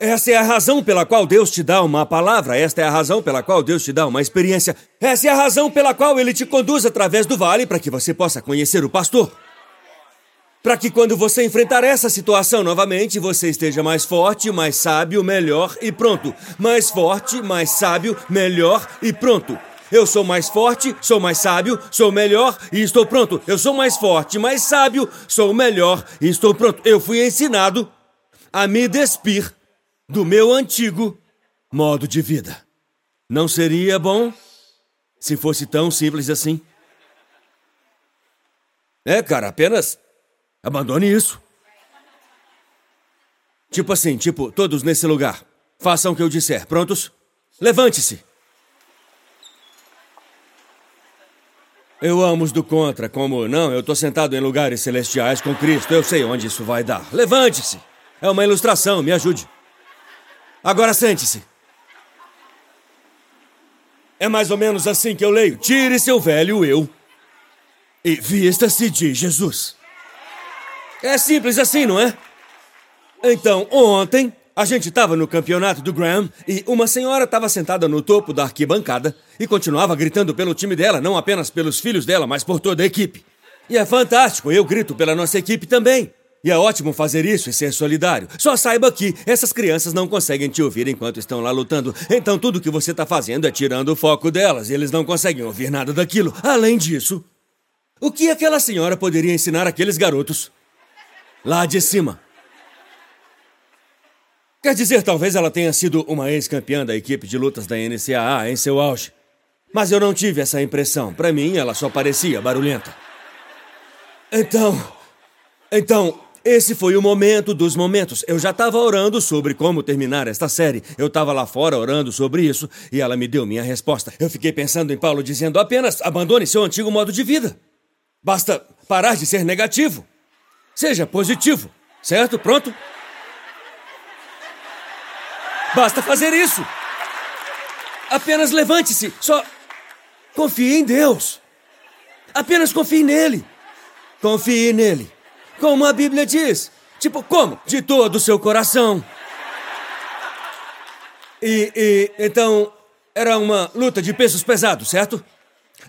Essa é a razão pela qual Deus te dá uma palavra, esta é a razão pela qual Deus te dá uma experiência, essa é a razão pela qual Ele te conduz através do vale para que você possa conhecer o pastor. Para que quando você enfrentar essa situação novamente, você esteja mais forte, mais sábio, melhor e pronto. Mais forte, mais sábio, melhor e pronto. Eu sou mais forte, sou mais sábio, sou melhor e estou pronto. Eu sou mais forte, mais sábio, sou melhor e estou pronto. Eu fui ensinado a me despir do meu antigo modo de vida. Não seria bom se fosse tão simples assim? É, cara, apenas abandone isso. Tipo assim, tipo, todos nesse lugar. Façam o que eu disser. Prontos? Levante-se. Eu amo os do contra, como não, eu tô sentado em lugares celestiais com Cristo, eu sei onde isso vai dar. Levante-se! É uma ilustração, me ajude. Agora sente-se. É mais ou menos assim que eu leio. Tire seu velho eu e vista-se de Jesus. É simples assim, não é? Então, ontem, a gente estava no campeonato do Graham e uma senhora estava sentada no topo da arquibancada e continuava gritando pelo time dela, não apenas pelos filhos dela, mas por toda a equipe. E é fantástico, eu grito pela nossa equipe também. E é ótimo fazer isso e ser solidário. Só saiba que essas crianças não conseguem te ouvir enquanto estão lá lutando. Então tudo que você está fazendo é tirando o foco delas e eles não conseguem ouvir nada daquilo. Além disso, o que aquela senhora poderia ensinar aqueles garotos? Lá de cima. Quer dizer, talvez ela tenha sido uma ex-campeã da equipe de lutas da NCAA em seu auge. Mas eu não tive essa impressão. Para mim, ela só parecia barulhenta. Então. Então, esse foi o momento dos momentos. Eu já estava orando sobre como terminar esta série. Eu estava lá fora orando sobre isso e ela me deu minha resposta. Eu fiquei pensando em Paulo dizendo apenas abandone seu antigo modo de vida. Basta parar de ser negativo. Seja positivo. Certo? Pronto? Basta fazer isso. Apenas levante-se. Só confie em Deus. Apenas confie nele. Confie nele. Como a Bíblia diz. Tipo, como? De todo o seu coração. E, e então era uma luta de pesos pesados, certo?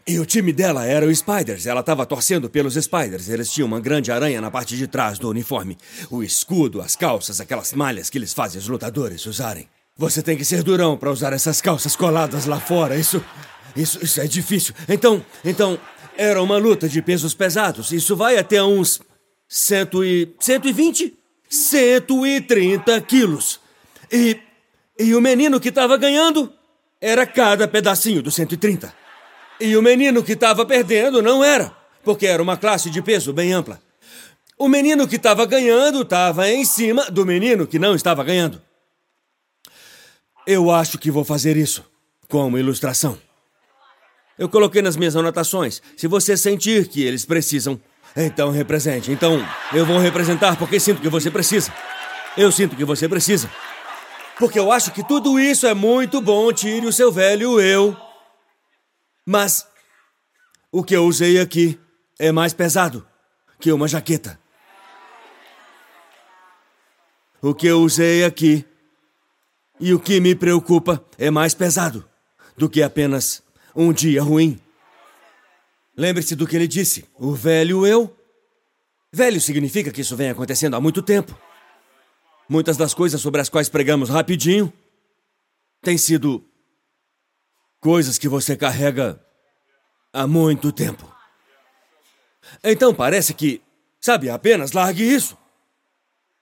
E o time dela era o Spiders. Ela estava torcendo pelos Spiders. Eles tinham uma grande aranha na parte de trás do uniforme. O escudo, as calças, aquelas malhas que eles fazem os lutadores usarem. Você tem que ser durão para usar essas calças coladas lá fora. Isso, isso, isso é difícil. Então, então era uma luta de pesos pesados. Isso vai até uns cento e cento e vinte, cento e trinta quilos. E e o menino que estava ganhando era cada pedacinho do 130. E o menino que estava perdendo não era, porque era uma classe de peso bem ampla. O menino que estava ganhando estava em cima do menino que não estava ganhando. Eu acho que vou fazer isso como ilustração. Eu coloquei nas minhas anotações. Se você sentir que eles precisam, então represente. Então eu vou representar porque sinto que você precisa. Eu sinto que você precisa. Porque eu acho que tudo isso é muito bom. Tire o seu velho eu mas o que eu usei aqui é mais pesado que uma jaqueta. O que eu usei aqui e o que me preocupa é mais pesado do que apenas um dia ruim. Lembre-se do que ele disse: o velho eu. Velho significa que isso vem acontecendo há muito tempo. Muitas das coisas sobre as quais pregamos rapidinho têm sido Coisas que você carrega há muito tempo. Então parece que, sabe, apenas largue isso.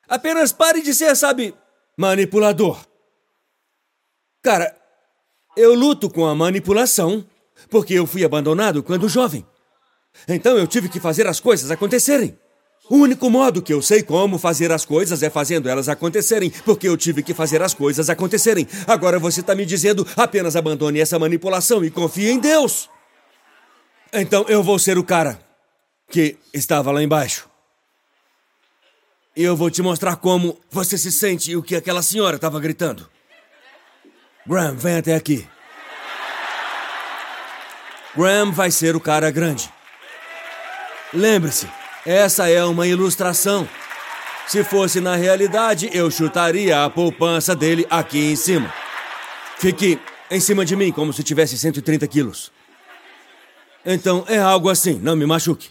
Apenas pare de ser, sabe, manipulador. Cara, eu luto com a manipulação porque eu fui abandonado quando jovem. Então eu tive que fazer as coisas acontecerem. O único modo que eu sei como fazer as coisas é fazendo elas acontecerem, porque eu tive que fazer as coisas acontecerem. Agora você está me dizendo apenas abandone essa manipulação e confie em Deus. Então eu vou ser o cara que estava lá embaixo. E eu vou te mostrar como você se sente e o que aquela senhora estava gritando. Graham, vem até aqui. Graham vai ser o cara grande. Lembre-se, essa é uma ilustração. Se fosse na realidade, eu chutaria a poupança dele aqui em cima. Fique em cima de mim como se tivesse 130 quilos. Então é algo assim, não me machuque.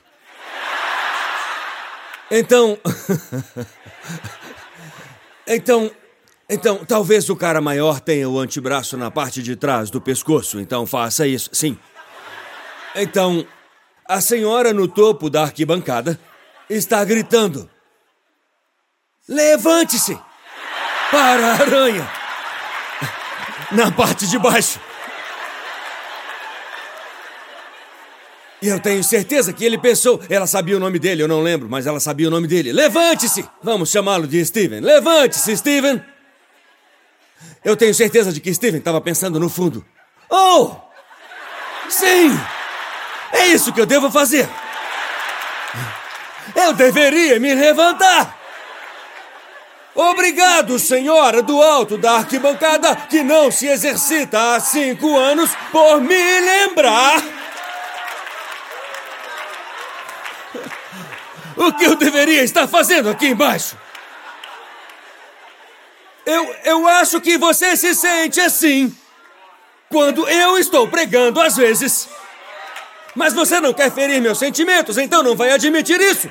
Então. então. Então, talvez o cara maior tenha o antebraço na parte de trás do pescoço, então faça isso, sim. Então, a senhora no topo da arquibancada está gritando: Levante-se! Para a aranha! Na parte de baixo. E eu tenho certeza que ele pensou. Ela sabia o nome dele, eu não lembro, mas ela sabia o nome dele. Levante-se! Vamos chamá-lo de Steven. Levante-se, Steven! Eu tenho certeza de que Steven estava pensando no fundo. Oh! Sim! É isso que eu devo fazer! Eu deveria me levantar! Obrigado, senhora do alto da arquibancada, que não se exercita há cinco anos, por me lembrar. O que eu deveria estar fazendo aqui embaixo? Eu, eu acho que você se sente assim quando eu estou pregando às vezes. Mas você não quer ferir meus sentimentos, então não vai admitir isso.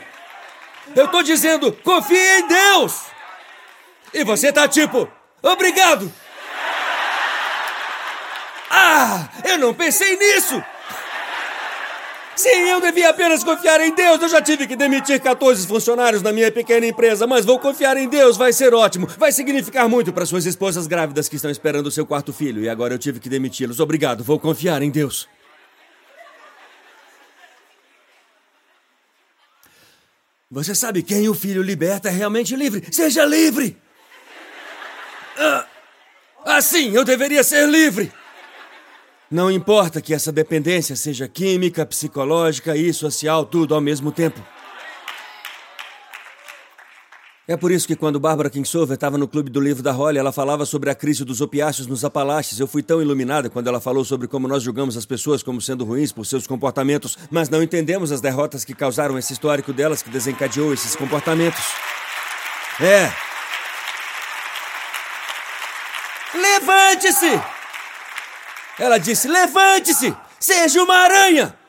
Eu tô dizendo, confie em Deus. E você tá tipo, obrigado! Ah, eu não pensei nisso! Sim, eu devia apenas confiar em Deus. Eu já tive que demitir 14 funcionários na minha pequena empresa, mas vou confiar em Deus, vai ser ótimo. Vai significar muito para suas esposas grávidas que estão esperando o seu quarto filho e agora eu tive que demiti-los. Obrigado, vou confiar em Deus. Você sabe quem o filho liberta é realmente livre. Seja livre! Ah, assim eu deveria ser livre. Não importa que essa dependência seja química, psicológica e social, tudo ao mesmo tempo. É por isso que quando Bárbara Kinsover estava no clube do livro da Holly, ela falava sobre a crise dos opiáceos nos Apalaches. Eu fui tão iluminada quando ela falou sobre como nós julgamos as pessoas como sendo ruins por seus comportamentos, mas não entendemos as derrotas que causaram esse histórico delas que desencadeou esses comportamentos. É, Levante-se! Ela disse: Levante-se! Seja uma aranha!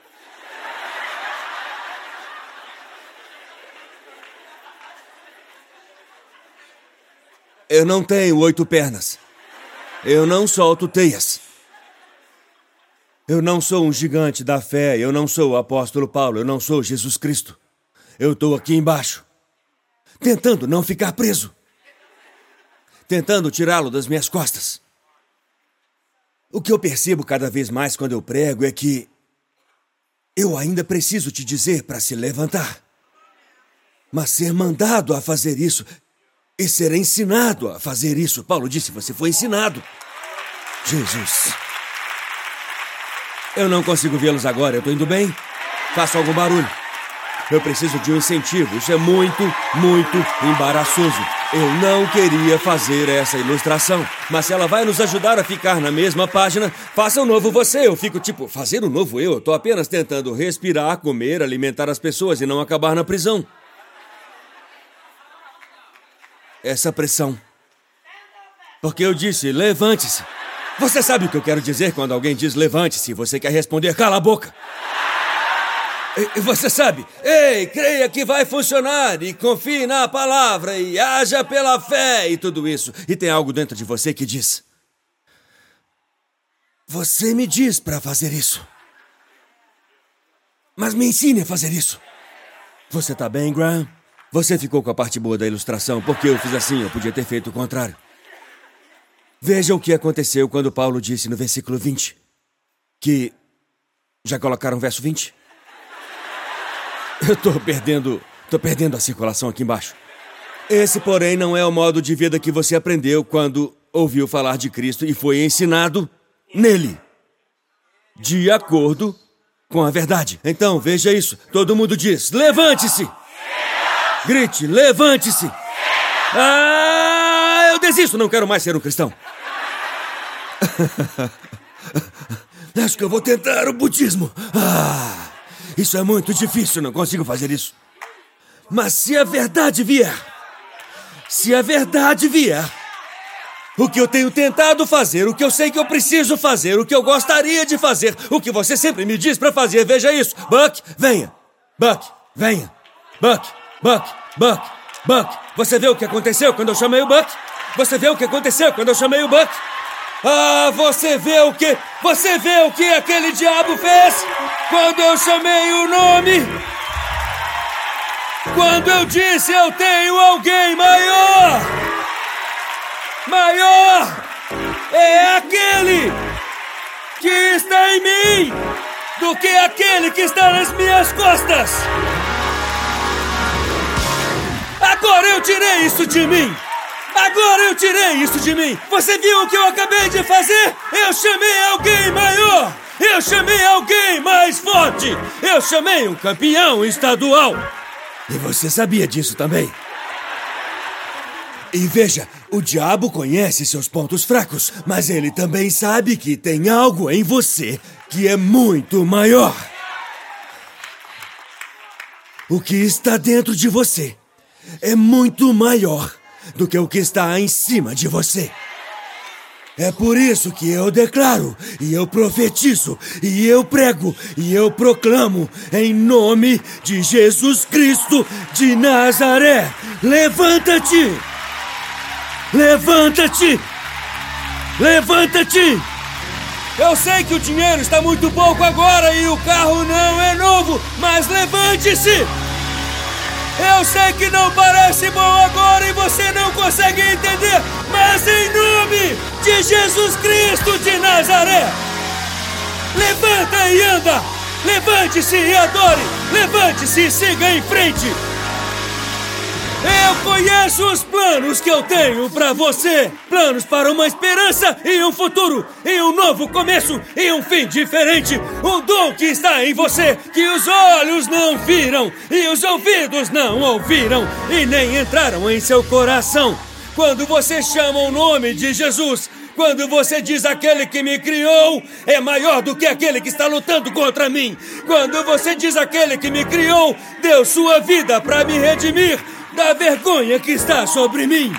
Eu não tenho oito pernas. Eu não solto teias. Eu não sou um gigante da fé. Eu não sou o apóstolo Paulo. Eu não sou Jesus Cristo. Eu estou aqui embaixo, tentando não ficar preso tentando tirá-lo das minhas costas. O que eu percebo cada vez mais quando eu prego é que eu ainda preciso te dizer para se levantar. Mas ser mandado a fazer isso e ser ensinado a fazer isso. Paulo disse: você foi ensinado. Jesus. Eu não consigo vê-los agora. Eu tô indo bem? Faço algum barulho. Eu preciso de um incentivo. Isso é muito, muito embaraçoso. Eu não queria fazer essa ilustração, mas se ela vai nos ajudar a ficar na mesma página, faça o um novo você. Eu fico tipo, fazer o um novo eu? Tô apenas tentando respirar, comer, alimentar as pessoas e não acabar na prisão. Essa pressão. Porque eu disse, levante-se. Você sabe o que eu quero dizer quando alguém diz levante-se e você quer responder cala a boca. E você sabe, ei, creia que vai funcionar e confie na palavra e haja pela fé e tudo isso. E tem algo dentro de você que diz: Você me diz para fazer isso. Mas me ensine a fazer isso. Você tá bem, Graham? Você ficou com a parte boa da ilustração, porque eu fiz assim, eu podia ter feito o contrário. Veja o que aconteceu quando Paulo disse no versículo 20 que. Já colocaram o verso 20? Eu tô perdendo. tô perdendo a circulação aqui embaixo. Esse, porém, não é o modo de vida que você aprendeu quando ouviu falar de Cristo e foi ensinado nele. De acordo com a verdade. Então, veja isso. Todo mundo diz: levante-se! Grite: levante-se! Ah, eu desisto, não quero mais ser um cristão. Acho que eu vou tentar o budismo. Ah. Isso é muito difícil, não consigo fazer isso. Mas se a verdade vier, se a verdade vier. O que eu tenho tentado fazer, o que eu sei que eu preciso fazer, o que eu gostaria de fazer, o que você sempre me diz para fazer, veja isso. Buck, venha. Buck, venha. Buck, Buck, Buck, Buck. Você vê o que aconteceu quando eu chamei o Buck? Você vê o que aconteceu quando eu chamei o Buck? Ah, você vê o que. Você vê o que aquele diabo fez quando eu chamei o nome? Quando eu disse eu tenho alguém maior! Maior é aquele que está em mim do que aquele que está nas minhas costas! Agora eu tirei isso de mim! Agora eu tirei isso de mim! Você viu o que eu acabei de fazer? Eu chamei alguém maior! Eu chamei alguém mais forte! Eu chamei um campeão estadual! E você sabia disso também? E veja, o diabo conhece seus pontos fracos, mas ele também sabe que tem algo em você que é muito maior. O que está dentro de você é muito maior do que o que está em cima de você. É por isso que eu declaro, e eu profetizo, e eu prego, e eu proclamo, em nome de Jesus Cristo de Nazaré: levanta-te! Levanta-te! Levanta-te! Eu sei que o dinheiro está muito pouco agora e o carro não é novo, mas levante-se! Eu sei que não parece bom agora e você não consegue entender, mas em nome de Jesus Cristo de Nazaré, levanta e anda! Levante-se e adore! Levante-se e siga em frente! Eu conheço os planos que eu tenho para você. Planos para uma esperança e um futuro, e um novo começo e um fim diferente. Um dom que está em você, que os olhos não viram e os ouvidos não ouviram e nem entraram em seu coração. Quando você chama o nome de Jesus, quando você diz aquele que me criou é maior do que aquele que está lutando contra mim. Quando você diz aquele que me criou deu sua vida para me redimir da vergonha que está sobre mim.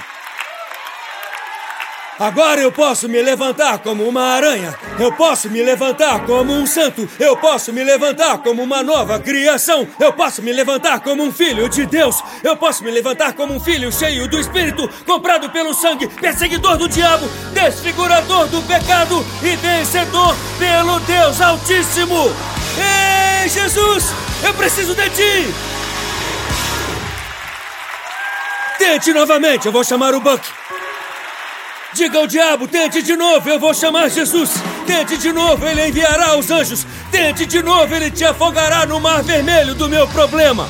Agora eu posso me levantar como uma aranha. Eu posso me levantar como um santo. Eu posso me levantar como uma nova criação. Eu posso me levantar como um filho de Deus. Eu posso me levantar como um filho cheio do Espírito, comprado pelo sangue, perseguidor do diabo, desfigurador do pecado e vencedor pelo Deus Altíssimo. Ei, Jesus, eu preciso de ti. Tente novamente, eu vou chamar o Buck. Diga ao diabo, tente de novo, eu vou chamar Jesus. Tente de novo, ele enviará os anjos. Tente de novo, ele te afogará no mar vermelho do meu problema.